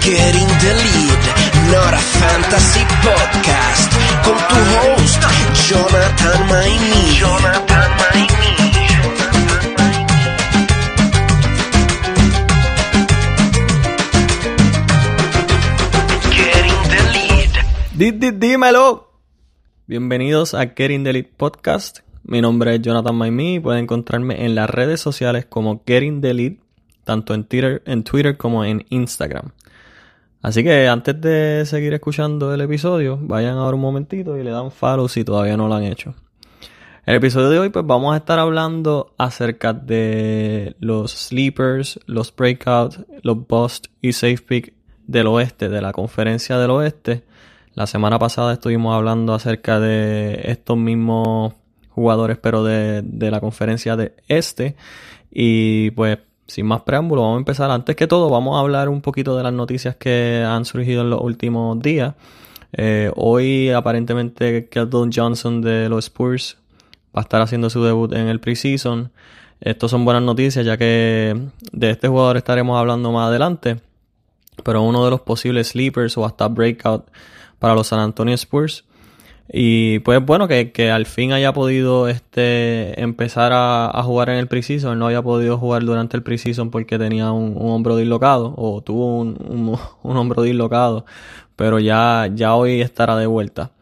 Getting the Lead, not a fantasy podcast, con tu host Jonathan Maimi. Jonathan Maimi. Getting the Lead. Di- di- dímelo. Bienvenidos a Getting the Lead Podcast. Mi nombre es Jonathan Maimi. Pueden encontrarme en las redes sociales como Getting the Lead, tanto en Twitter, en Twitter como en Instagram. Así que antes de seguir escuchando el episodio, vayan ahora un momentito y le dan follow si todavía no lo han hecho. En el episodio de hoy, pues vamos a estar hablando acerca de los sleepers, los breakouts, los bust y safe pick del oeste, de la conferencia del oeste. La semana pasada estuvimos hablando acerca de estos mismos jugadores, pero de, de la conferencia de este. Y pues, sin más preámbulo, vamos a empezar. Antes que todo, vamos a hablar un poquito de las noticias que han surgido en los últimos días. Eh, hoy, aparentemente, Keldon Johnson de los Spurs va a estar haciendo su debut en el preseason. Estos son buenas noticias, ya que de este jugador estaremos hablando más adelante. Pero uno de los posibles sleepers o hasta breakout para los San Antonio Spurs. Y pues bueno, que, que al fin haya podido este, empezar a, a jugar en el preseason. No había podido jugar durante el preseason porque tenía un, un hombro dislocado o tuvo un, un, hombro dislocado. Pero ya, ya hoy estará de vuelta.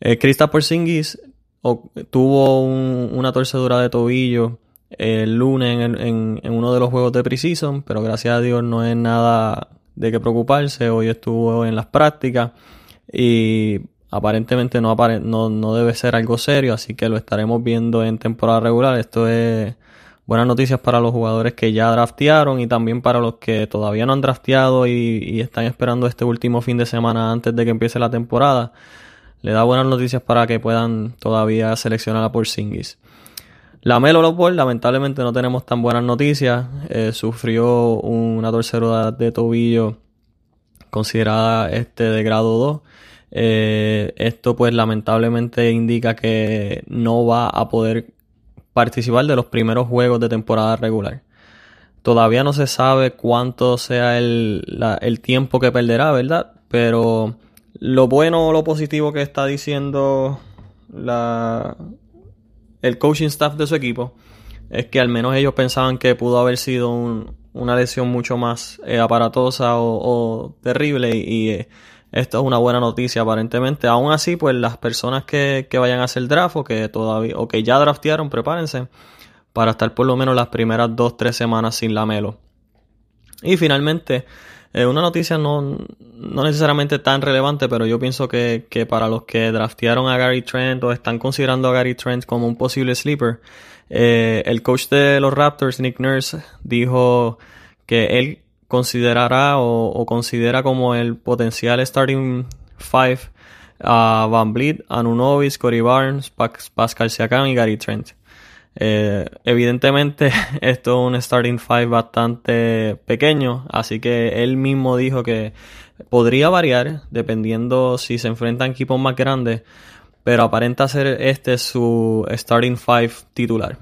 Eh, Kristaps Porzingis o- tuvo un- una torcedura de tobillo el lunes en, en- en uno de los juegos de preseason, pero gracias a Dios no es nada de qué preocuparse. Hoy estuvo en las prácticas y aparentemente no, apare- no, no debe ser algo serio, así que lo estaremos viendo en temporada regular. Esto es buenas noticias para los jugadores que ya draftearon y también para los que todavía no han drafteado y, y están esperando este último fin de semana antes de que empiece la temporada le da buenas noticias para que puedan todavía seleccionar a Porzingis. La Melo Ball, lamentablemente no tenemos tan buenas noticias. Eh, sufrió una torcedura de tobillo considerada este de grado 2. Eh, esto pues lamentablemente indica que no va a poder participar de los primeros juegos de temporada regular. Todavía no se sabe cuánto sea el, tiempo que perderá, ¿verdad? Pero lo bueno o lo positivo que está diciendo el coaching staff de su equipo es que al menos ellos pensaban que pudo haber sido un- una lesión mucho más eh, aparatosa o, o terrible y, eh, esto es una buena noticia aparentemente. Aún así, pues las personas que, que vayan a hacer draft o que todavía o que ya draftearon, prepárense para estar por lo menos las primeras dos, tres semanas sin la Melo. Y finalmente, eh, una noticia no, no necesariamente tan relevante, pero yo pienso que, que para los que draftearon a Gary Trent o están considerando a Gary Trent como un posible sleeper, eh, el coach de los Raptors, Nick Nurse, dijo que él considerará o, considera como el potencial starting five a Van Vliet, Anunovis, Corey Barnes, Pas- Pascal Siakam y Gary Trent. Eh, evidentemente esto es un starting five bastante pequeño, así que él mismo dijo que podría variar dependiendo si se enfrentan equipos más grandes, pero aparenta ser este su starting five titular.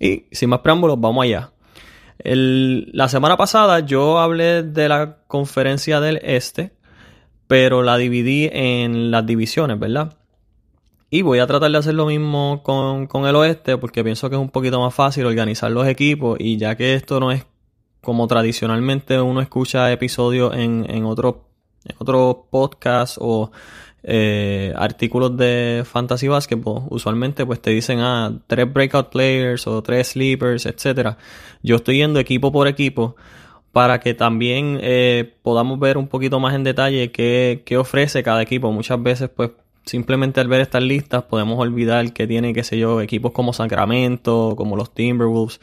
Y sin más preámbulos, vamos allá. La semana pasada yo hablé de la conferencia del este, pero la dividí en las divisiones, ¿verdad? Y voy a tratar de hacer lo mismo con, con el oeste porque pienso que es un poquito más fácil organizar los equipos y ya que esto no es como tradicionalmente uno escucha episodios en, en otros en otros podcasts o eh, artículos de fantasy basketball, usualmente pues te dicen ah, tres breakout players o tres sleepers, etcétera. Yo estoy yendo equipo por equipo para que también eh, podamos ver un poquito más en detalle qué, qué ofrece cada equipo. Muchas veces pues simplemente al ver estas listas podemos olvidar que tiene, qué sé yo, equipos como Sacramento, como los Timberwolves,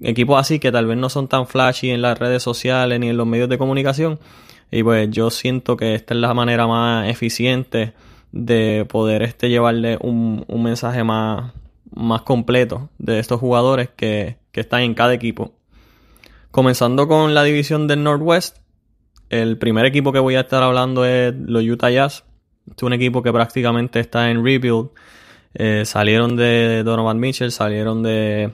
equipos así que tal vez no son tan flashy en las redes sociales ni en los medios de comunicación. Y pues yo siento que esta es la manera más eficiente de poder este llevarle un, un mensaje más, más completo de estos jugadores que, que están en cada equipo. Comenzando con la división del Northwest, el primer equipo que voy a estar hablando es los Utah Jazz. Es un equipo que prácticamente está en rebuild. Eh, salieron de Donovan Mitchell, salieron de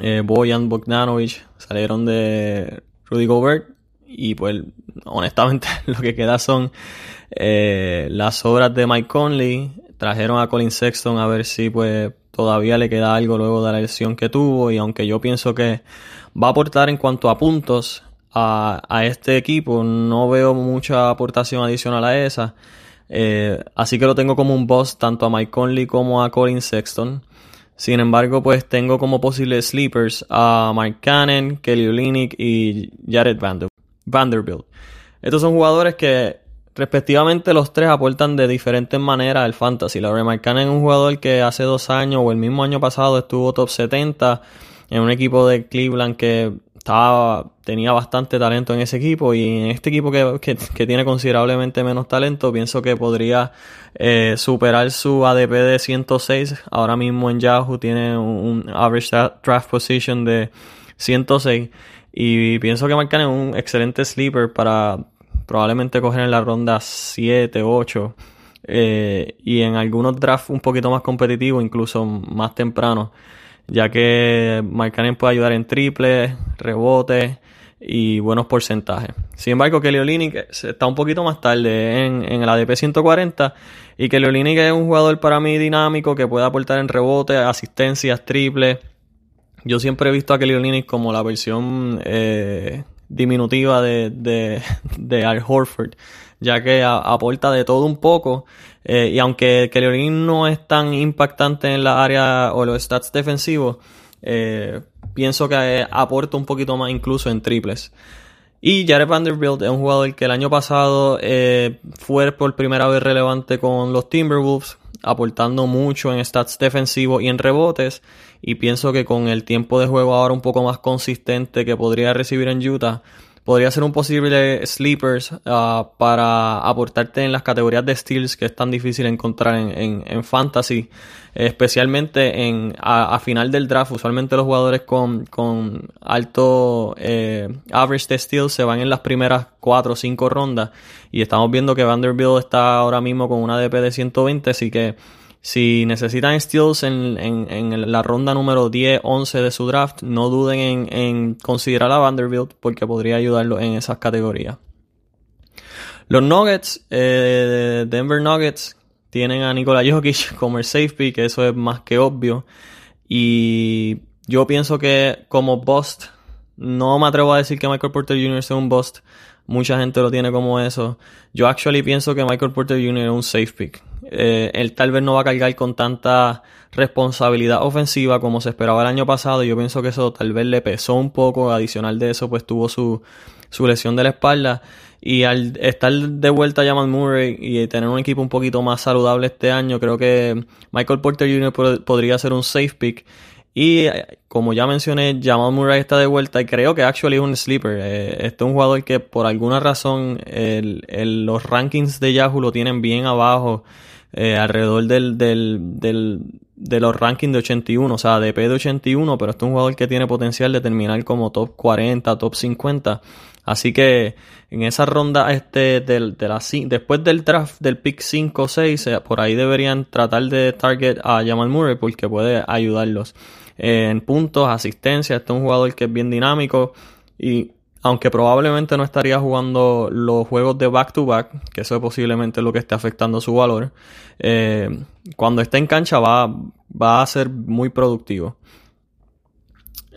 eh, Bojan Bogdanovic, salieron de Rudy Gobert. Y pues, honestamente, lo que queda son eh, las obras de Mike Conley. Trajeron a Colin Sexton a ver si pues todavía le queda algo luego de la lesión que tuvo. Y aunque yo pienso que va a aportar en cuanto a puntos a, a este equipo, no veo mucha aportación adicional a esa. Eh, así que lo tengo como un boss tanto a Mike Conley como a Colin Sexton. Sin embargo, pues tengo como posibles sleepers a Mike Cannon, Kelly Olynyk y Jared Vanderbilt. Estos son jugadores que respectivamente los tres aportan de diferentes maneras al fantasy. La Cannon es un jugador que hace dos años o el mismo año pasado estuvo top 70 en un equipo de Cleveland que estaba, tenía bastante talento en ese equipo y en este equipo que, tiene considerablemente menos talento, pienso que podría eh, superar su ADP de 106. Ahora mismo en Yahoo tiene un, average draft position de 106 y pienso que marcan un excelente sleeper para probablemente coger en la ronda 7, 8 eh, y en algunos drafts un poquito más competitivos, incluso más temprano ya que Markkanen puede ayudar en triple, rebote y buenos porcentajes. Sin embargo, Kelly está un poquito más tarde en, el ADP 140 y Kelly es un jugador para mí dinámico que puede aportar en rebote, asistencias, triple. Yo siempre he visto a Kelly Olynyk como la versión eh, diminutiva de, de, de Al Horford, ya que aporta de todo un poco eh, y aunque Kelly no es tan impactante en la área o los stats defensivos, eh, pienso que aporta un poquito más incluso en triples. Y Jared Vanderbilt es un jugador que el año pasado fue por primera vez relevante con los Timberwolves, aportando mucho en stats defensivos y en rebotes. Y pienso que con el tiempo de juego ahora un poco más consistente que podría recibir en Utah, podría ser un posible sleepers ah, para aportarte en las categorías de steals que es tan difícil encontrar en, fantasy, especialmente en a, final del draft. Usualmente los jugadores con, alto eh, average de steals se van en las primeras 4 o 5 rondas y estamos viendo que Vanderbilt está ahora mismo con una DP de 120, así que si necesitan steals en, en, la ronda número 10, 11 de su draft, no duden en, considerar a Vanderbilt porque podría ayudarlo en esas categorías. Los Nuggets, eh, Denver Nuggets, tienen a Nikola Jokic como el safety, que eso es más que obvio. Y yo pienso que como bust, no me atrevo a decir que Michael Porter Jr. sea un bust. Mucha gente lo tiene como eso. Yo actually pienso que Michael Porter Jr. es un safe pick. Eh, él tal vez no va a cargar con tanta responsabilidad ofensiva como se esperaba el año pasado. Yo pienso que eso tal vez le pesó un poco. Adicional de eso, pues tuvo su, su lesión de la espalda. Y al estar de vuelta Jamal Murray y tener un equipo un poquito más saludable este año, creo que Michael Porter Jr. podría ser un safe pick. Y eh, como ya mencioné, Jamal Murray está de vuelta y creo que actually es un sleeper. Eh, este es un jugador que por alguna razón los rankings de Yahoo lo tienen bien abajo. Eh, alrededor del, del, de los rankings de 81, o sea, de P de 81, pero este es un jugador que tiene potencial de terminar como top 40, top 50. Así que en esa ronda, este, del, de la, después del draft del pick 5 o 6, eh, por ahí deberían tratar de target a Jamal Murray porque puede ayudarlos en puntos, asistencia. Este es un jugador que es bien dinámico y aunque probablemente no estaría jugando los juegos de back-to-back, que eso es posiblemente lo que esté afectando su valor, eh, cuando esté en cancha va, va a ser muy productivo.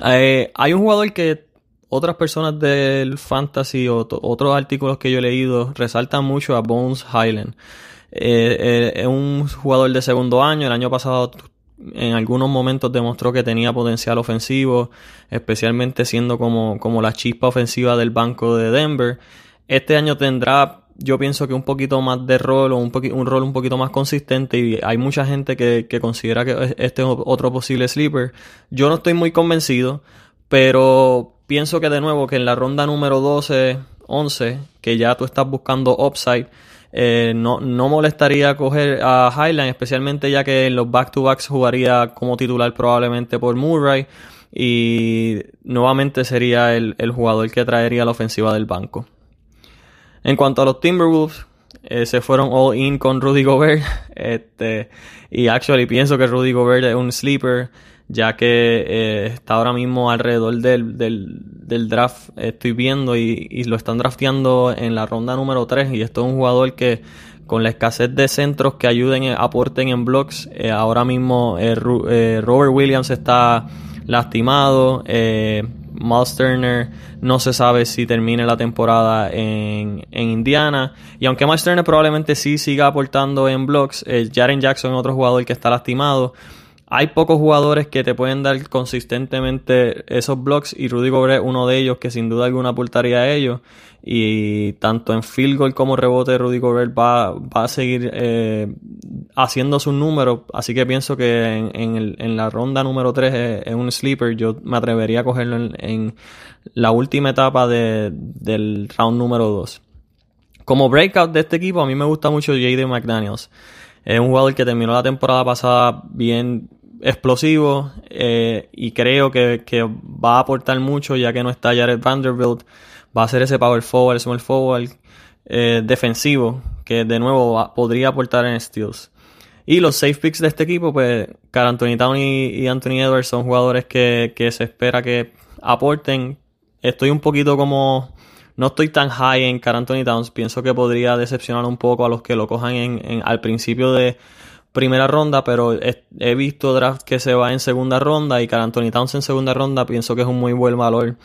Eh, hay un jugador que otras personas del fantasy o otros artículos que yo he leído resaltan mucho a Bones Highland. Eh, es un jugador de segundo año, el año pasado en algunos momentos demostró que tenía potencial ofensivo, especialmente siendo como, como la chispa ofensiva del banco de Denver. Este año tendrá, yo pienso que un poquito más de rol o un, un rol un poquito más consistente y hay mucha gente que, que considera que este es otro posible sleeper. Yo no estoy muy convencido, pero pienso que de nuevo que en la ronda número 12, 11, que ya tú estás buscando upside, eh, no, no molestaría coger a Highland, especialmente ya que en los back-to-backs jugaría como titular probablemente por Murray y nuevamente sería el, jugador que traería la ofensiva del banco. En cuanto a los Timberwolves, eh, se fueron all in con Rudy Gobert. Este, y actually pienso que Rudy Gobert es un sleeper ya que eh, está ahora mismo alrededor del, del, draft, estoy viendo, y, lo están drafteando en la ronda número 3, y esto es un jugador que con la escasez de centros que ayuden, aporten en blocks, eh, ahora mismo eh, Robert Williams está lastimado, Miles Turner no se sabe si termine la temporada en, en Indiana. Y aunque Miles Turner probablemente sí siga aportando en blocks, Jaren Jackson es otro jugador que está lastimado. Hay pocos jugadores que te pueden dar consistentemente esos blocks y Rudy Gobert es uno de ellos que sin duda alguna aportaría a ellos. Y tanto en field goal como rebote Rudy Gobert va, va a seguir eh, haciendo sus números. Así que pienso que en, la ronda número 3 es, un sleeper. Yo me atrevería a cogerlo en, la última etapa del round número 2. Como breakout de este equipo, a mí me gusta mucho J.D. McDaniels. Es un jugador que terminó la temporada pasada bien, explosivo eh, y creo que, va a aportar mucho ya que no está Jared Vanderbilt. Va a ser ese power forward, small forward eh, defensivo que de nuevo podría aportar en steals. Y los safe picks de este equipo, pues Carl Anthony Town y, Anthony Edwards son jugadores que, que se espera que aporten. Estoy un poquito como no estoy tan high en Carl Anthony Towns. Pienso que podría decepcionar un poco a los que lo cojan en, al principio de primera ronda, pero he, visto draft que se va en segunda ronda y Carl Anthony Towns en segunda ronda pienso que es un muy buen valor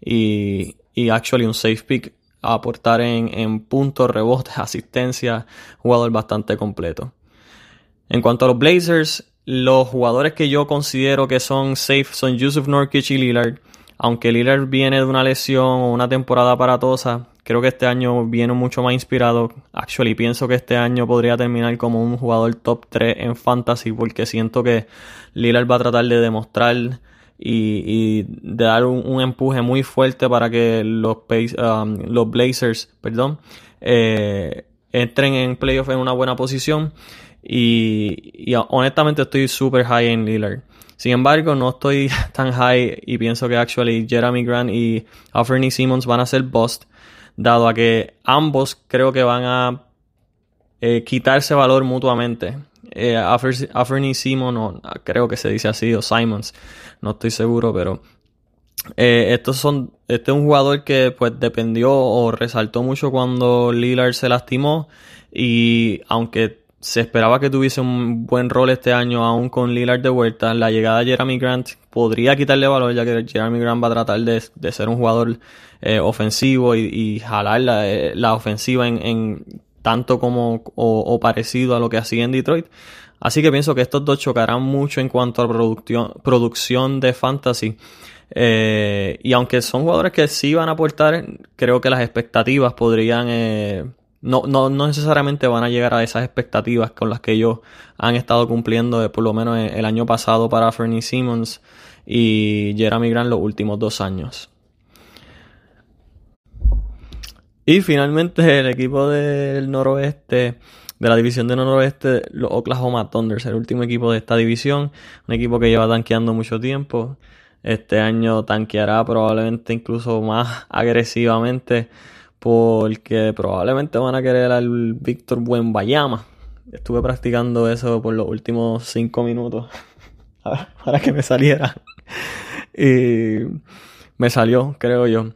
y, y actually un safe pick a aportar en, en puntos, rebotes, asistencia, jugador bastante completo. En cuanto a los Blazers, los jugadores que yo considero que son safe son Yusuf Nurkic y Lillard. Aunque Lillard viene de una lesión o una temporada aparatosa, creo que este año viene mucho más inspirado. Actually, pienso que este año podría terminar como un jugador top 3 en fantasy porque siento que Lillard va a tratar de demostrar y, de dar un, empuje muy fuerte para que los, um, los Blazers perdón, eh, entren en playoff en una buena posición. Y, honestamente estoy super high en Lillard. Sin embargo, no estoy tan high y pienso que actually Jeremy Grant y Anthony Simmons van a ser bust, dado a que ambos creo que van a eh, quitarse valor mutuamente. Eh, Anthony Simmons, creo que se dice así, o Simons, no estoy seguro, pero eh, estos son, este es un jugador que pues dependió o resaltó mucho cuando Lillard se lastimó y aunque se esperaba que tuviese un buen rol este año, aún con Lillard de vuelta. La llegada de Jeremy Grant podría quitarle valor, ya que Jeremy Grant va a tratar de, ser un jugador eh, ofensivo y, jalar la, eh, ofensiva en, tanto como o, parecido a lo que hacía en Detroit. Así que pienso que estos dos chocarán mucho en cuanto a producción, producción de fantasy. Eh, y aunque son jugadores que sí van a aportar, creo que las expectativas podrían no, no, no necesariamente van a llegar a esas expectativas con las que ellos han estado cumpliendo por lo menos el año pasado para Fernie Simmons y Jeremy Grant los últimos dos años. Y finalmente el equipo del noroeste, de la división del noroeste, los Oklahoma Thunders, el último equipo de esta división, un equipo que lleva tanqueando mucho tiempo. Este año tanqueará probablemente incluso más agresivamente porque probablemente van a querer al Víctor Buenbayama. Estuve practicando eso por los últimos cinco minutos para que me saliera. y me salió, creo yo.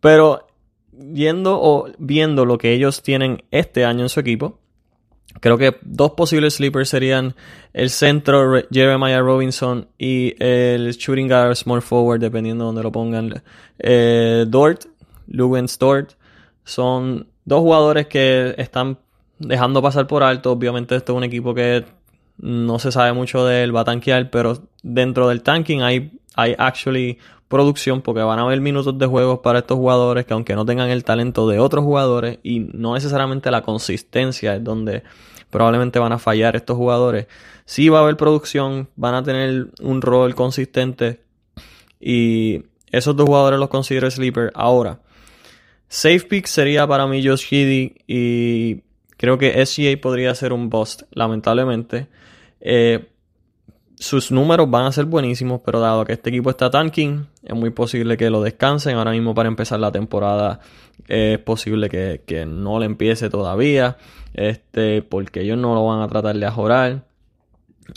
Pero viendo o viendo lo que ellos tienen este año en su equipo, creo que dos posibles sleepers serían el centro Jeremiah Robinson y el shooting guard small forward, dependiendo de donde lo pongan. Eh, Dort, Lewis Dort son dos jugadores que están dejando pasar por alto. Obviamente, este es un equipo que no se sabe mucho del va a tanquear, pero dentro del tanking hay, hay actually producción porque van a haber minutos de juego para estos jugadores que aunque no tengan el talento de otros jugadores y no necesariamente la consistencia es donde probablemente van a fallar estos jugadores, sí va a haber producción, van a tener un rol consistente y esos dos jugadores los considero sleeper. Ahora, Safe pick sería para mí Josh Giddy y creo que SGA podría ser un bust, lamentablemente. Eh, sus números van a ser buenísimos, pero dado que este equipo está tanking, es muy posible que lo descansen. Ahora mismo para empezar la temporada es posible que, no le empiece todavía, este, porque ellos no lo van a tratar de ajorar.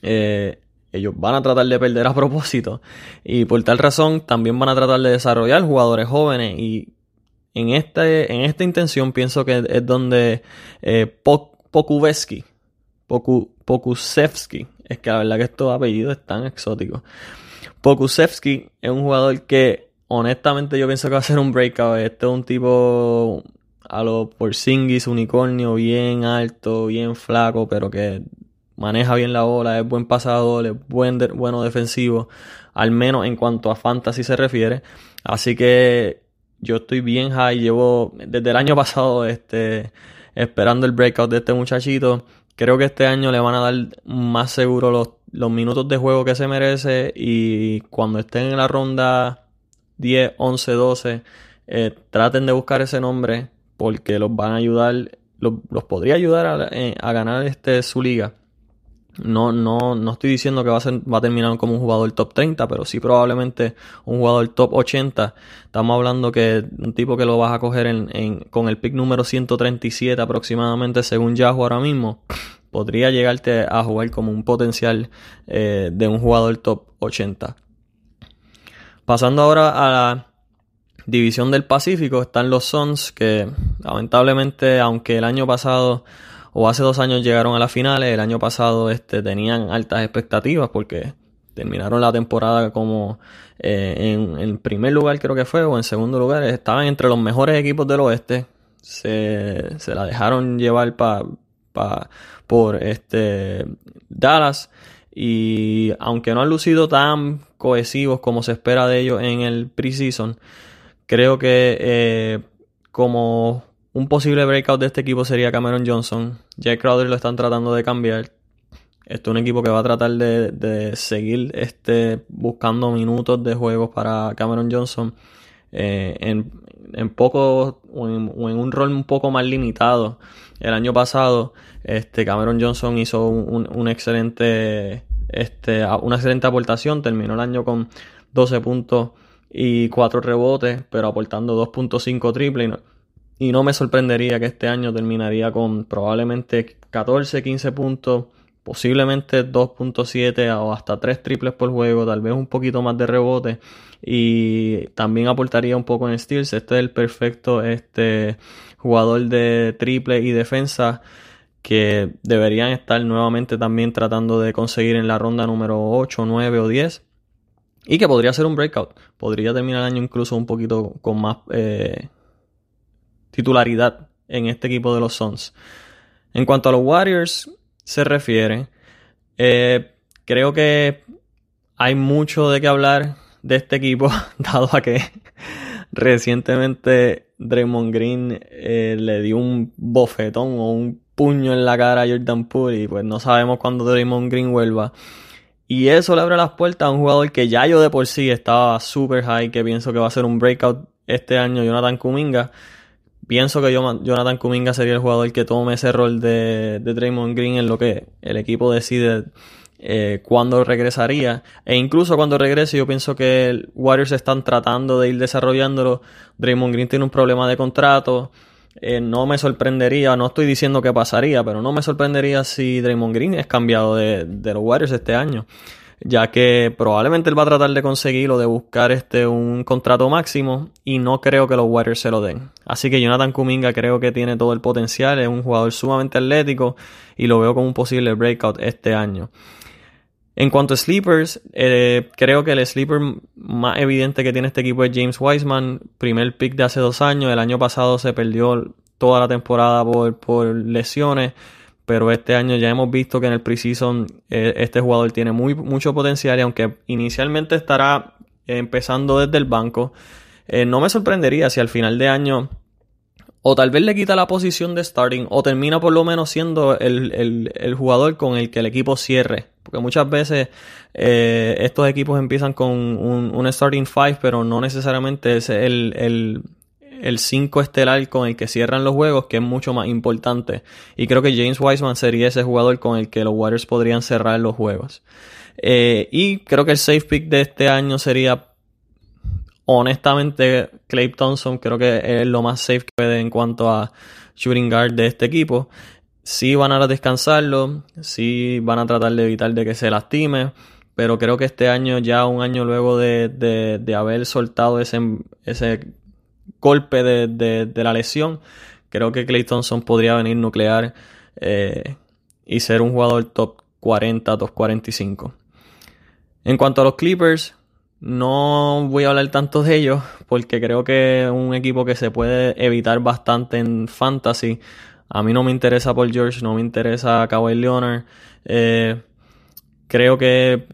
Eh, ellos van a tratar de perder a propósito. Y por tal razón también van a tratar de desarrollar jugadores jóvenes. Y en, este, en esta intención pienso que es donde eh, Pokuveski, Pokusevski, es que la verdad que estos apellidos están exóticos. Pokusevski es un jugador que honestamente yo pienso que va a ser un breakout. Este es un tipo a lo Porzingis, unicornio, bien alto, bien flaco, pero que maneja bien la bola, es buen pasador, es buen bueno defensivo, al menos en cuanto a fantasy se refiere. Así que yo estoy bien high, llevo desde el año pasado este, esperando el breakout de este muchachito. Creo que este año le van a dar más seguro los, los minutos de juego que se merece y cuando estén en la ronda 10, 11, 12, traten de buscar ese nombre porque los van a ayudar, los, podría ayudar a, eh, a ganar este, su liga. No, no, no estoy diciendo que va a, terminar como un jugador top 30, pero sí probablemente un jugador top 80. Estamos hablando que un tipo que lo vas a coger con el pick número 137 aproximadamente según Yahoo ahora mismo, podría llegarte a jugar como un potencial eh, de un jugador top 80. Pasando ahora a la división del Pacífico, están los Suns que lamentablemente, aunque el año pasado o hace dos años llegaron a las finales, el año pasado este, tenían altas expectativas porque terminaron la temporada como eh, en, primer lugar creo que fue o en segundo lugar, estaban entre los mejores equipos del oeste, se, se la dejaron llevar pa, pa, por este Dallas. Y aunque no han lucido tan cohesivos como se espera de ellos en el preseason, creo que eh, como un posible breakout de este equipo sería Cameron Johnson. Jack Crowder lo están tratando de cambiar. Esto es un equipo que va a tratar de, seguir este, buscando minutos de juegos para Cameron Johnson eh, en, en poco o en, un rol un poco más limitado. El año pasado, este, Cameron Johnson hizo un, excelente, este, una excelente aportación. Terminó el año con 12 puntos y 4 rebotes, pero aportando 2.5 triple. Y no me sorprendería que este año terminaría con probablemente 14, 15 puntos, posiblemente 2.7 o hasta 3 triples por juego, tal vez un poquito más de rebote. Y también aportaría un poco en steals. Este es el perfecto este, jugador de triple y defensa que deberían estar nuevamente también tratando de conseguir en la ronda número 8, 9 o 10. Y que podría ser un breakout. Podría terminar el año incluso un poquito con más eh, titularidad en este equipo de los Suns. En cuanto a los Warriors se refiere, eh, creo que hay mucho de qué hablar de este equipo, dado a que recientemente Draymond Green eh, le dio un bofetón o un puño en la cara a Jordan Poole y pues no sabemos cuándo Draymond Green vuelva. Y eso le abre las puertas a un jugador que ya yo de por sí estaba super high, que pienso que va a ser un breakout este año, Jonathan Kuminga. Pienso que Jonathan Kuminga sería el jugador que tome ese rol de, de Draymond Green en lo que el equipo decide eh, cuándo regresaría. E incluso cuando regrese, yo pienso que el Warriors están tratando de ir desarrollándolo. Draymond Green tiene un problema de contrato. Eh, no me sorprendería, no estoy diciendo que pasaría, pero no me sorprendería si Draymond Green es cambiado de, de los Warriors este año ya que probablemente él va a tratar de conseguirlo, de buscar este un contrato máximo y no creo que los Warriors se lo den. Así que Jonathan Kuminga creo que tiene todo el potencial, es un jugador sumamente atlético y lo veo como un posible breakout este año. En cuanto a sleepers, eh, creo que el sleeper más evidente que tiene este equipo es James Wiseman, primer pick de hace dos años, el año pasado se perdió toda la temporada por, por lesiones pero este año ya hemos visto que en el preseason eh, este jugador tiene muy, mucho potencial y aunque inicialmente estará empezando desde el banco, eh, no me sorprendería si al final de año o tal vez le quita la posición de starting o termina por lo menos siendo el, jugador con el que el equipo cierre. Porque muchas veces eh, estos equipos empiezan con un, un starting five, pero no necesariamente es el, el 5 estelar con el que cierran los juegos, que es mucho más importante. Y creo que James Wiseman sería ese jugador con el que los Warriors podrían cerrar los juegos. Eh, y creo que el safe pick de este año sería, honestamente, Clay Thompson. Creo que es lo más safe que puede en cuanto a shooting guard de este equipo. Si van a descansarlo, si van a tratar de evitar de que se lastime pero creo que este año, ya un año luego de, haber soltado ese, ese golpe de, la lesión, creo que Clay Thompson podría venir nuclear eh, y ser un jugador top 40, top 45. En cuanto a los Clippers, no voy a hablar tanto de ellos porque creo que es un equipo que se puede evitar bastante en fantasy. A mí no me interesa Paul George, no me interesa Kawhi Leonard. Eh, creo que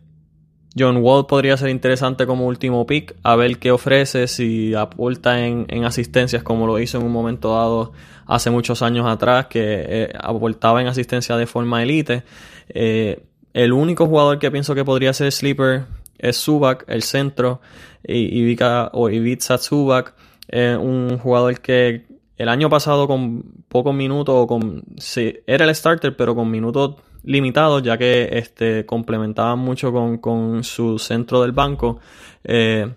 John Wall podría ser interesante como último pick, a ver qué ofrece, si aporta en, asistencias como lo hizo en un momento dado hace muchos años atrás, que eh, aportaba en asistencia de forma elite. Eh, el único jugador que pienso que podría ser sleeper es Subak, el centro, y Ivica, o Ivica Subak, un jugador que el año pasado con pocos minutos, o con, sí, era el starter, pero con minutos limitados, ya que este, complementaban mucho con, su centro del banco, eh,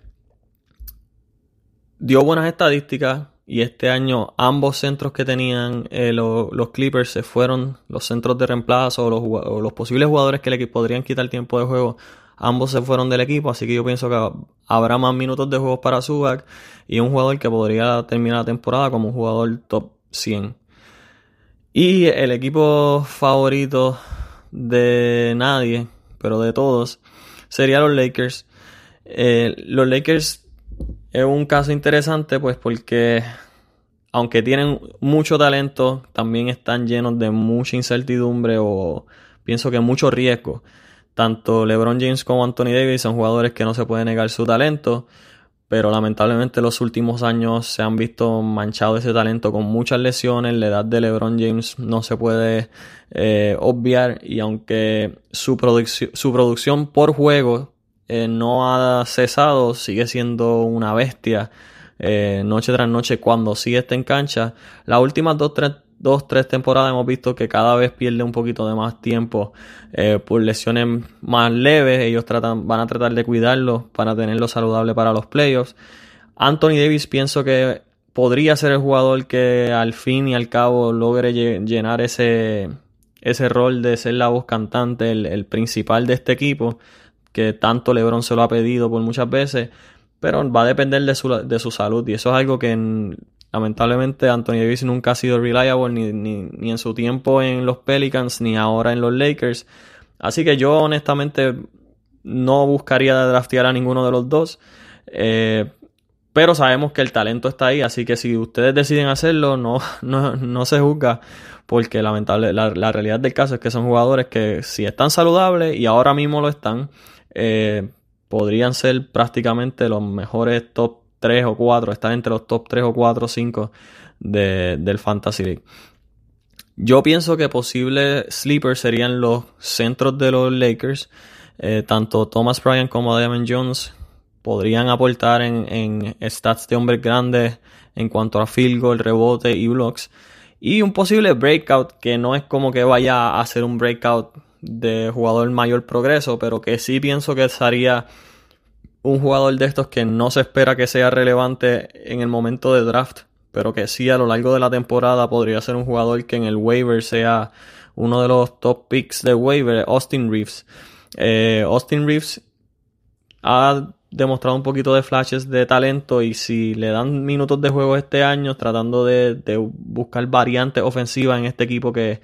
dio buenas estadísticas, y este año ambos centros que tenían eh, los Clippers se fueron, los centros de reemplazo o los, o los, posibles jugadores que le podrían quitar tiempo de juego Ambos se fueron del equipo, así que yo pienso que habrá más minutos de juegos para Zubac y un jugador que podría terminar la temporada como un jugador top 100. Y el equipo favorito de nadie, pero de todos, sería los Lakers. Eh, los Lakers es un caso interesante, pues porque aunque tienen mucho talento, también están llenos de mucha incertidumbre o pienso que mucho riesgo. Tanto LeBron James como Anthony Davis son jugadores que no se puede negar su talento, pero lamentablemente los últimos años se han visto manchados ese talento con muchas lesiones. La edad de LeBron James no se puede eh, obviar y aunque su, su producción por juego eh, no ha cesado, sigue siendo una bestia. Eh, noche tras noche cuando sigue está en cancha. Las últimas dos, tres dos, tres temporadas hemos visto que cada vez pierde un poquito de más tiempo eh, por lesiones más leves. Ellos van a tratar de cuidarlo para tenerlo saludable para los playoffs. Anthony Davis pienso que podría ser el jugador que al fin y al cabo logre llenar ese, ese rol de ser la voz cantante, el, principal de este equipo, que tanto LeBron se lo ha pedido por muchas veces, pero va a depender de su, de su salud y eso es algo que en, Lamentablemente Anthony Davis nunca ha sido reliable ni, ni, en su tiempo en los Pelicans ni ahora en los Lakers. Así que yo honestamente no buscaría draftear a ninguno de los dos. Eh, pero sabemos que el talento está ahí, así que si ustedes deciden hacerlo, no, no, se juzga, porque lamentable, la, realidad del caso es que son jugadores que si están saludables y ahora mismo lo están, eh, podrían ser prácticamente los mejores top 3 o 4, están entre los top 3 o 4 o 5 del Fantasy League. Yo pienso que posibles sleepers serían los centros de los Lakers. Eh, tanto Thomas Bryant como Damon Jones podrían aportar en, stats de hombres grandes en cuanto a field goal, rebote y blocks. Y un posible breakout que no es como que vaya a ser un breakout de jugador mayor progreso, pero que sí pienso que estaría un jugador de estos que no se espera que sea relevante en el momento de draft, pero que sí a lo largo de la temporada podría ser un jugador que en el waiver sea uno de los top picks de waiver, Austin Reeves. Eh, Austin Reeves ha demostrado un poquito de flashes de talento y si le dan minutos de juego este año tratando de, buscar variantes ofensivas en este equipo que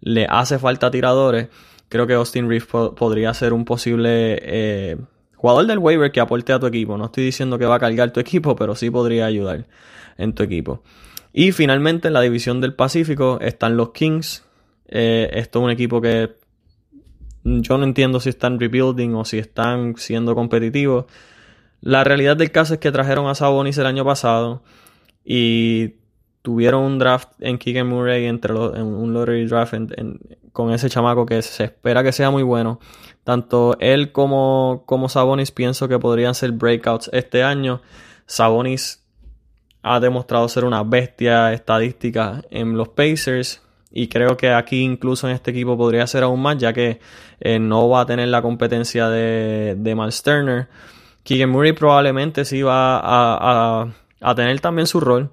le hace falta tiradores, creo que Austin Reeves podría ser un posible eh, Jugador del waiver que aporte a tu equipo. No estoy diciendo que va a cargar tu equipo, pero sí podría ayudar en tu equipo. Y finalmente en la división del Pacífico están los Kings. Eh, esto es un equipo que yo no entiendo si están rebuilding o si están siendo competitivos. La realidad del caso es que trajeron a Sabonis el año pasado y tuvieron un draft en Keegan Murray entre un lottery draft con ese chamaco que se espera que sea muy bueno. Tanto él como, como Sabonis pienso que podrían ser breakouts este año. Sabonis ha demostrado ser una bestia estadística en los Pacers. Y creo que aquí incluso en este equipo podría ser aún más, ya que eh, no va a tener la competencia de, de Miles Turner. Probablemente sí va a, a, tener también su rol.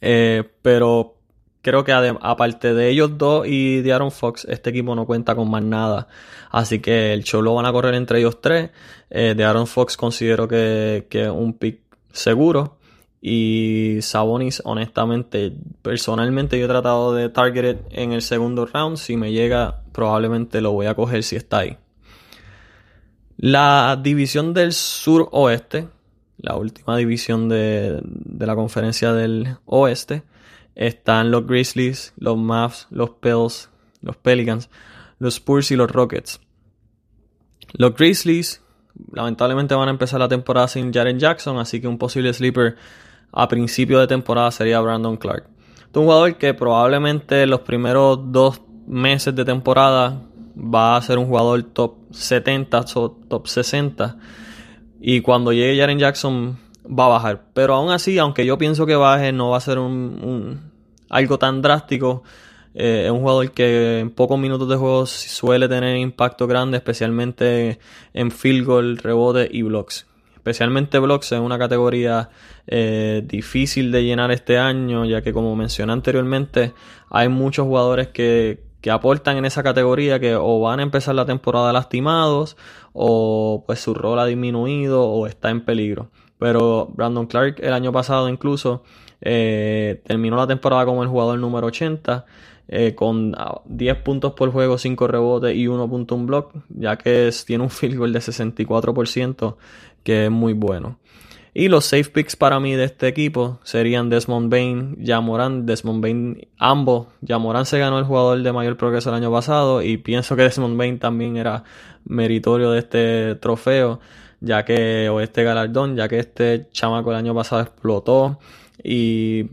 Eh, pero creo que aparte de ellos dos y de Aaron Fox, este equipo no cuenta con más nada. Así que el show lo van a correr entre ellos tres. Eh, de Aaron Fox considero que es un pick seguro. Y Sabonis, honestamente, personalmente yo he tratado de target en el segundo round. Si me llega, probablemente lo voy a coger si está ahí. La división del sur oeste, la última división de, de la conferencia del oeste, están los Grizzlies, los Mavs, los Pels, los Pelicans, los Spurs y los Rockets. Los Grizzlies lamentablemente van a empezar la temporada sin Jaren Jackson, así que un posible sleeper a principio de temporada sería Brandon Clark. Es un jugador que probablemente en los primeros dos meses de temporada va a ser un jugador top 70 o top 60 y cuando llegue Jaren Jackson va a bajar. Pero aún así, aunque yo pienso que baje, no va a ser un, algo tan drástico. Eh, es un jugador que en pocos minutos de juego suele tener impacto grande, especialmente en field goal, rebote y blocks. Especialmente blocks es una categoría eh, difícil de llenar este año, ya que como mencioné anteriormente, hay muchos jugadores que, que aportan en esa categoría que o van a empezar la temporada lastimados o pues su rol ha disminuido o está en peligro. Pero Brandon Clark el año pasado incluso eh, terminó la temporada como el jugador número 80 eh, con 10 ah, puntos por juego, 5 rebotes y 1.1 block, ya que tiene un field goal de 64% que es muy bueno. Y los safe picks para mí de este equipo serían Desmond Bain, Jamoran. Desmond Bain, ambos. Jamoran se ganó el jugador de mayor progreso el año pasado y pienso que Desmond Bain también era meritorio de este trofeo, ya que, o este galardón, ya que este chamaco el año pasado explotó. Y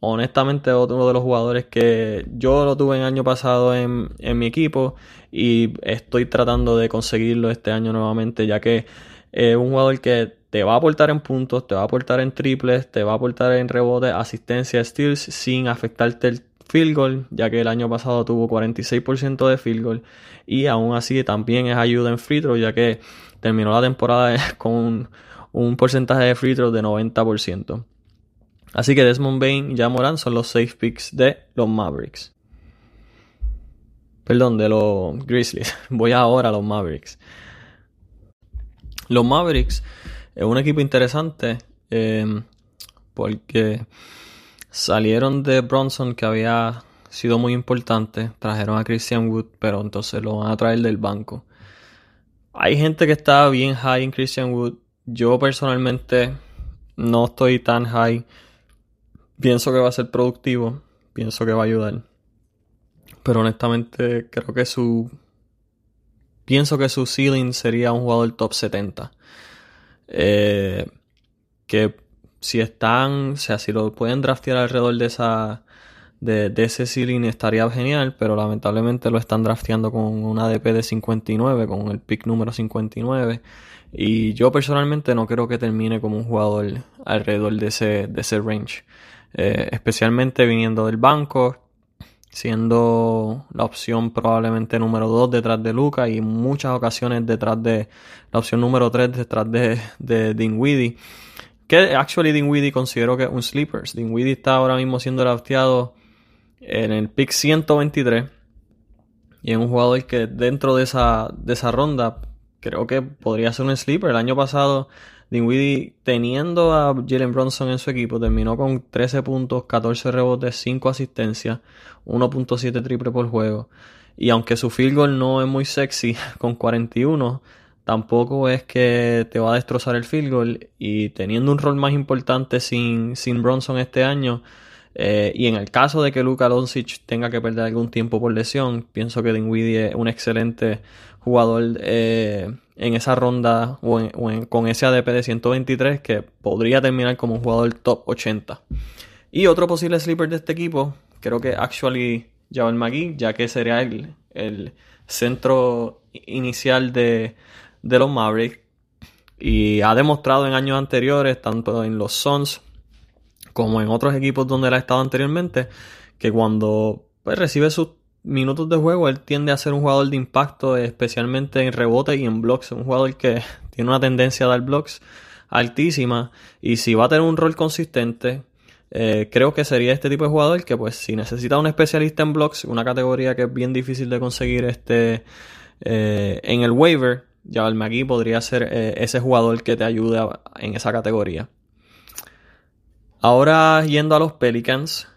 honestamente otro de los jugadores que yo lo tuve el año pasado en, en mi equipo y estoy tratando de conseguirlo este año nuevamente, ya que es un jugador que te va a aportar en puntos, te va a aportar en triples, te va a aportar en rebote, asistencia, steals, sin afectarte el field goal, ya que el año pasado tuvo 46% de field goal. Y aún así también es ayuda en free throw, ya que terminó la temporada con un, porcentaje de free throw de 90%. Así que Desmond Bain y Jamoran son los safe picks de los Mavericks. Perdón, de los Grizzlies. Voy ahora a los Mavericks. Los Mavericks es un equipo interesante em, porque salieron de Bronson que había sido muy importante, trajeron a Christian Wood, pero entonces lo van a traer del banco. Hay gente que está bien high en Christian Wood. Yo personalmente no estoy tan high. Pienso que va a ser productivo, pienso que va a ayudar. Pero honestamente creo que su pienso que su ceiling sería un jugador top 70. Eh, que si están, o sea, si lo pueden draftear alrededor de esa de, ese ceiling estaría genial, pero lamentablemente lo están drafteando con un ADP de 59, con el pick número 59. Y yo personalmente no creo que termine como un jugador alrededor de ese, de ese range. Eh, especialmente viniendo del banco, siendo la opción probablemente número 2 detrás de Luca y muchas ocasiones detrás de la opción número 3 detrás de, de Dinwiddie. Que actually Dinwiddie considero que es un sleeper. Dinwiddie está ahora mismo siendo drafteado en el pick 123 y es un jugador que dentro de esa, de esa ronda creo que podría ser un sleeper. El año pasado Dinwiddie, teniendo a Jalen Bronson en su equipo, terminó con 13 puntos, 14 rebotes, 5 asistencias, 1.7 triple por juego. Y aunque su field goal no es muy sexy, con 41, tampoco es que te va a destrozar el field goal. Y teniendo un rol más importante sin, sin Bronson este año, eh, y en el caso de que Luka Doncic tenga que perder algún tiempo por lesión, pienso que Dinwiddie es un excelente jugador eh, en esa ronda o, con ese ADP de 123 que podría terminar como un jugador top 80. Y otro posible sleeper de este equipo, creo que actually Javel McGee, ya que sería el, el centro inicial de, de los Mavericks. Y ha demostrado en años anteriores, tanto en los Suns como en otros equipos donde él ha estado anteriormente, que cuando pues, recibe sus minutos de juego, él tiende a ser un jugador de impacto, especialmente en rebote y en blocks. Un jugador que tiene una tendencia a dar blocks altísima. Y si va a tener un rol consistente, Eh, creo que sería este tipo de jugador que pues si necesita un especialista en blocks, una categoría que es bien difícil de conseguir este eh, en el waiver, Jabal McGee podría ser eh, ese jugador que te ayude en esa categoría. Ahora yendo a los Pelicans,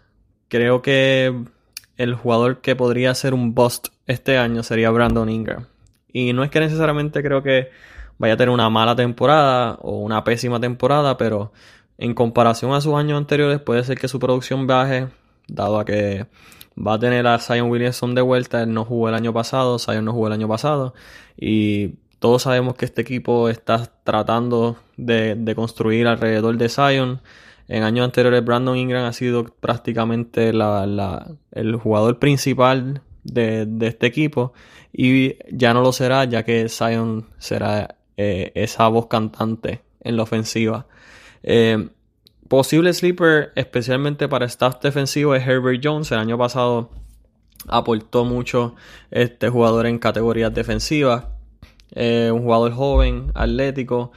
creo que el jugador que podría ser un bust este año sería Brandon Ingram. Y no es que necesariamente creo que vaya a tener una mala temporada o una pésima temporada, pero en comparación a sus años anteriores puede ser que su producción baje, dado a que va a tener a Zion Williamson de vuelta, él no jugó el año pasado, Zion no jugó el año pasado, y todos sabemos que este equipo está tratando de, construir alrededor de Zion. En años anteriores Brandon Ingram ha sido prácticamente el jugador principal de, este equipo y ya no lo será ya que Zion será eh, esa voz cantante en la ofensiva. Eh, posible sleeper, especialmente para staff defensivo, es Herbert Jones. El año pasado aportó mucho este jugador en categorías defensivas. Eh, un jugador joven, atlético,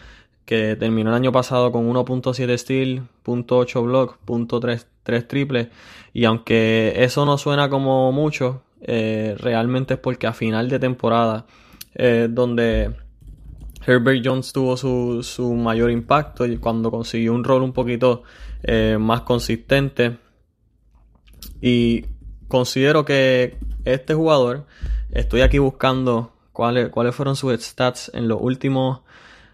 que terminó el año pasado con 1.7 steal, .8 block, .3 triple. Y aunque eso no suena como mucho, eh, realmente es porque a final de temporada, eh, donde Herbert Jones tuvo su, su, mayor impacto y cuando consiguió un rol un poquito eh, más consistente. Y considero que este jugador, estoy aquí buscando cuáles, cuáles fueron sus stats en los últimos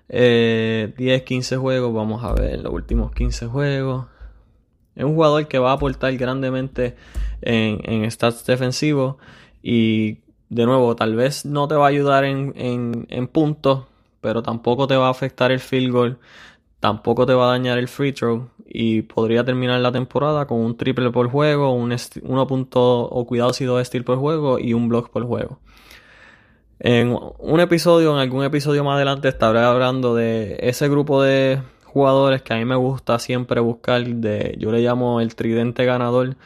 10, 15 juegos. Vamos a ver, los últimos 15 juegos. Es un jugador que va a aportar grandemente en, en stats defensivos y de nuevo, tal vez no te va a ayudar en, en, en puntos pero tampoco te va a afectar el field goal, tampoco te va a dañar el free throw y podría terminar la temporada con un triple por juego, un 1 punto o cuidado si dos steals por juego y un block por juego. En un episodio, en algún episodio más adelante, estaré hablando de ese grupo de jugadores que a mí me gusta siempre buscar, de, yo le llamo el tridente ganador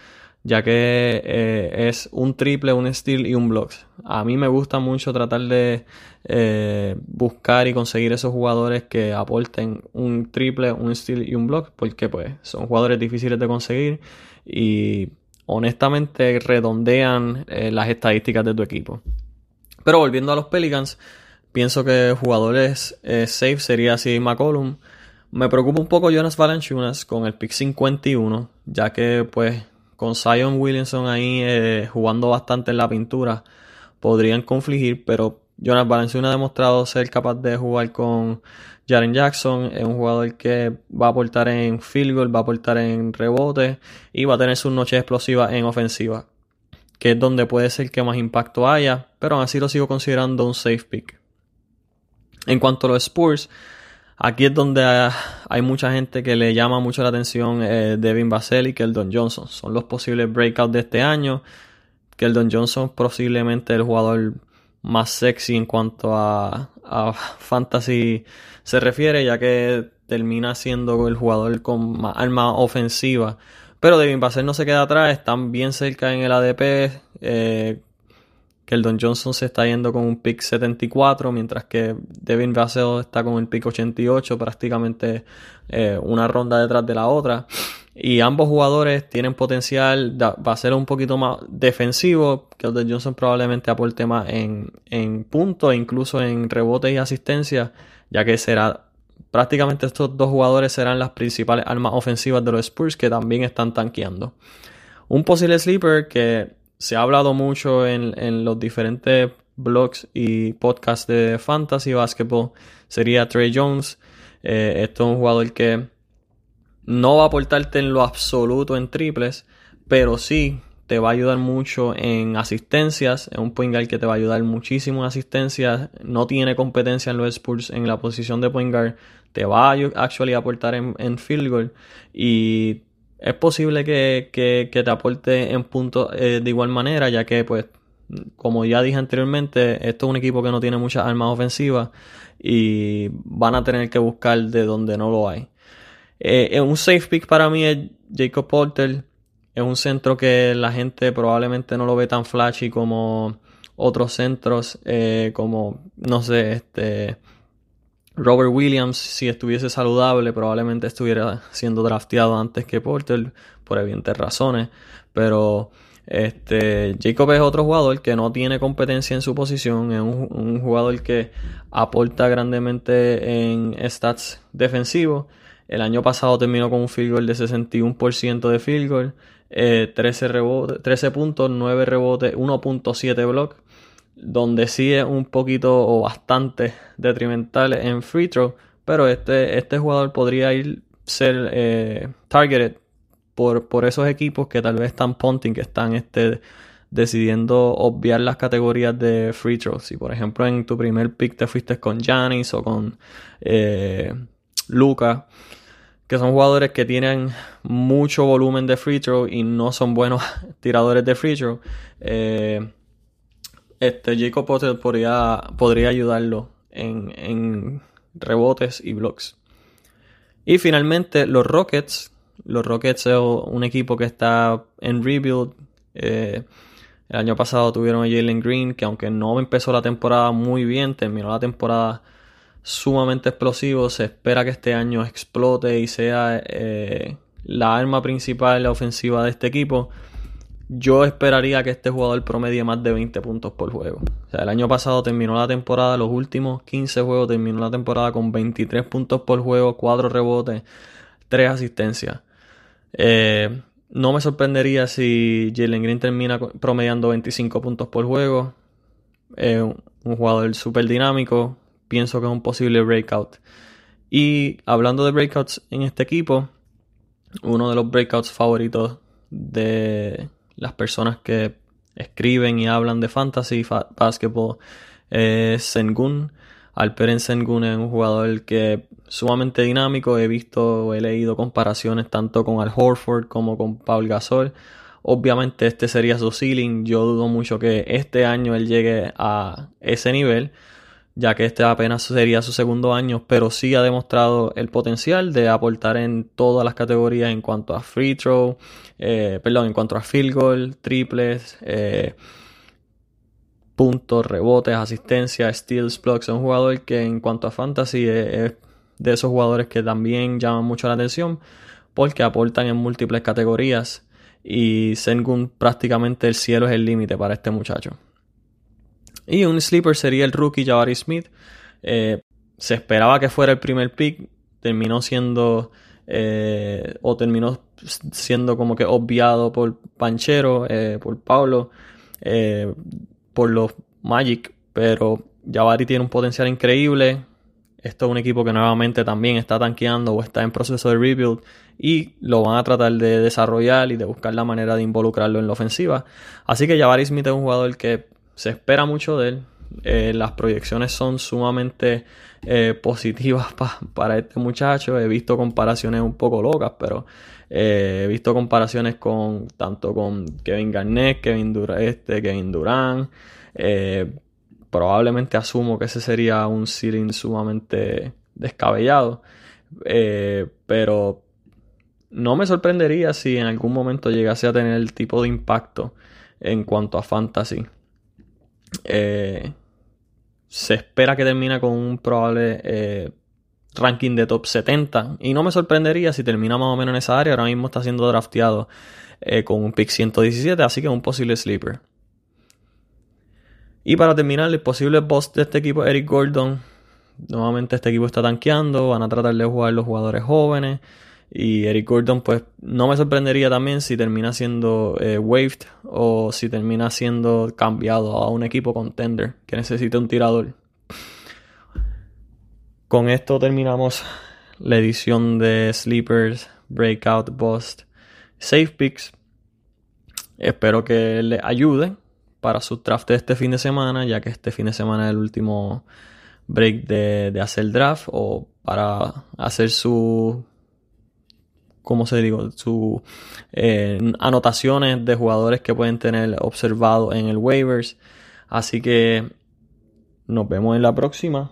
ya que eh, es un triple, un steal y un block. A mí me gusta mucho tratar de eh, buscar y conseguir esos jugadores que aporten un triple, un steal y un block, porque pues son jugadores difíciles de conseguir y honestamente redondean eh, las estadísticas de tu equipo. Pero volviendo a los Pelicans, pienso que jugadores safe sería así McCollum. Me preocupa un poco Jonas Valanciunas con el pick 51, ya que pues con Zion Williamson ahí eh, jugando bastante en la pintura, podrían confligir, pero Jonas Valenciano ha demostrado ser capaz de jugar con Jaren Jackson. Es un jugador que va a aportar en field goal, va a aportar en rebote y va a tener sus noches explosivas en ofensiva, que es donde puede ser que más impacto haya, pero aún así lo sigo considerando un safe pick. En cuanto a los Spurs, Aquí es donde hay mucha gente que le llama mucho la atención eh, Devin Basel y Keldon Johnson. Son los posibles breakouts de este año. Keldon Johnson posiblemente el jugador más sexy en cuanto a, fantasy se refiere, ya que termina siendo el jugador con más arma ofensiva. Pero Devin Basel no se queda atrás, están bien cerca en el ADP. Eh, Don Johnson se está yendo con un pick 74, mientras que Devin Vassell está con el pick 88, prácticamente eh, una ronda detrás de la otra. Y ambos jugadores tienen potencial, va a ser un poquito más defensivo. Keldon Johnson probablemente aporte más en, en puntos, incluso en rebotes y asistencia, ya que será prácticamente estos dos jugadores serán las principales armas ofensivas de los Spurs que también están tanqueando. Un posible sleeper que se ha hablado mucho en, los diferentes blogs y podcasts de fantasy basketball sería Trey Jones. Eh, esto es un jugador que no va a aportarte en lo absoluto en triples, pero sí te va a ayudar mucho en asistencias. Es un point guard que te va a ayudar muchísimo en asistencias. No tiene competencia en los Spurs en la posición de point guard. Te va a actually aportar en, en field goal. Y es posible que, te aporte en puntos eh, de igual manera, ya que, pues, como ya dije anteriormente, esto es un equipo que no tiene muchas armas ofensivas y van a tener que buscar de donde no lo hay. Eh, un safe pick para mí es Jacob Porter. Es un centro que la gente probablemente no lo ve tan flashy como otros centros, eh, como, no sé, este Robert Williams, si estuviese saludable, probablemente estuviera siendo drafteado antes que Porter, por evidentes razones. Pero este, Jacob es otro jugador que no tiene competencia en su posición, es un, jugador que aporta grandemente en stats defensivos. El año pasado terminó con un field goal de 61% de field goal, 13, rebote, 13 puntos, 9 rebotes, 1.7 blocks donde sí es un poquito o bastante detrimental en free throw, pero este, este jugador podría ir ser eh, targeted por, por, esos equipos que tal vez están punting, que están este, decidiendo obviar las categorías de free throw. Si por ejemplo en tu primer pick te fuiste con Janis o con eh, Luca, que son jugadores que tienen mucho volumen de free throw y no son buenos tiradores de free throw. Eh, este Jacob Potter podría, podría ayudarlo en, rebotes y blocks. Y finalmente los Rockets. Los Rockets es un equipo que está en rebuild. Eh, el año pasado tuvieron a Jalen Green, que aunque no empezó la temporada muy bien, terminó la temporada sumamente explosivo. Se espera que este año explote y sea eh, la arma principal en la ofensiva de este equipo yo esperaría que este jugador promedie más de 20 puntos por juego. O sea, el año pasado terminó la temporada, los últimos 15 juegos terminó la temporada con 23 puntos por juego, 4 rebotes, 3 asistencias. Eh, no me sorprendería si Jalen Green termina promediando 25 puntos por juego. Es un jugador súper dinámico. Pienso que es un posible breakout. Y hablando de breakouts en este equipo, uno de los breakouts favoritos de, las personas que escriben y hablan de fantasy basketball es Sengun. Alperen Sengun es un jugador que sumamente dinámico. He visto, he leído comparaciones tanto con Al Horford como con Paul Gasol. Obviamente este sería su ceiling. Yo dudo mucho que este año él llegue a ese nivel ya que este apenas sería su segundo año, pero sí ha demostrado el potencial de aportar en todas las categorías en cuanto a free throw, eh, perdón, en cuanto a field goal, triples, eh, puntos, rebotes, asistencia, steals, blocks. Es un jugador que en cuanto a fantasy es de esos jugadores que también llaman mucho la atención porque aportan en múltiples categorías y según prácticamente el cielo es el límite para este muchacho. Y un sleeper sería el rookie Jabari Smith. Eh, se esperaba que fuera el primer pick. Terminó siendo. Eh, o terminó siendo como que obviado por Panchero, eh, por Pablo, por los Magic. Pero Jabari tiene un potencial increíble. Esto es un equipo que nuevamente también está tanqueando o está en proceso de rebuild y lo van a tratar de desarrollar y de buscar la manera de involucrarlo en la ofensiva. Así que Jabari Smith es un jugador que se espera mucho de él. Eh, las proyecciones son sumamente eh, positivas para este muchacho. He visto comparaciones un poco locas, pero eh, he visto comparaciones con tanto con Kevin Garnett, Kevin Durant, este, Kevin Durant. probablemente asumo que ese sería un ceiling sumamente descabellado. pero no me sorprendería si en algún momento llegase a tener el tipo de impacto en cuanto a fantasy eh, se espera que termine con un probable eh, ranking de top 70. Y no me sorprendería si termina más o menos en esa área. Ahora mismo está siendo drafteado eh, con un pick 117, así que es un posible sleeper. Y para terminar, el posible boss de este equipo, Eric Gordon. Nuevamente este equipo está tanqueando, van a tratar de jugar los jugadores jóvenes. Y Eric Gordon, pues no me sorprendería también si termina siendo eh, waived o si termina siendo cambiado a un equipo contender que necesite un tirador. Con esto terminamos la edición de Sleepers, Breakout, Bust, Safe Picks. Espero que les ayude para su draft de este fin de semana, ya que este fin de semana es el último break de, de hacer draft o para hacer su como se digo, sus eh, anotaciones de jugadores que pueden tener observado en el waivers. Así que nos vemos en la próxima.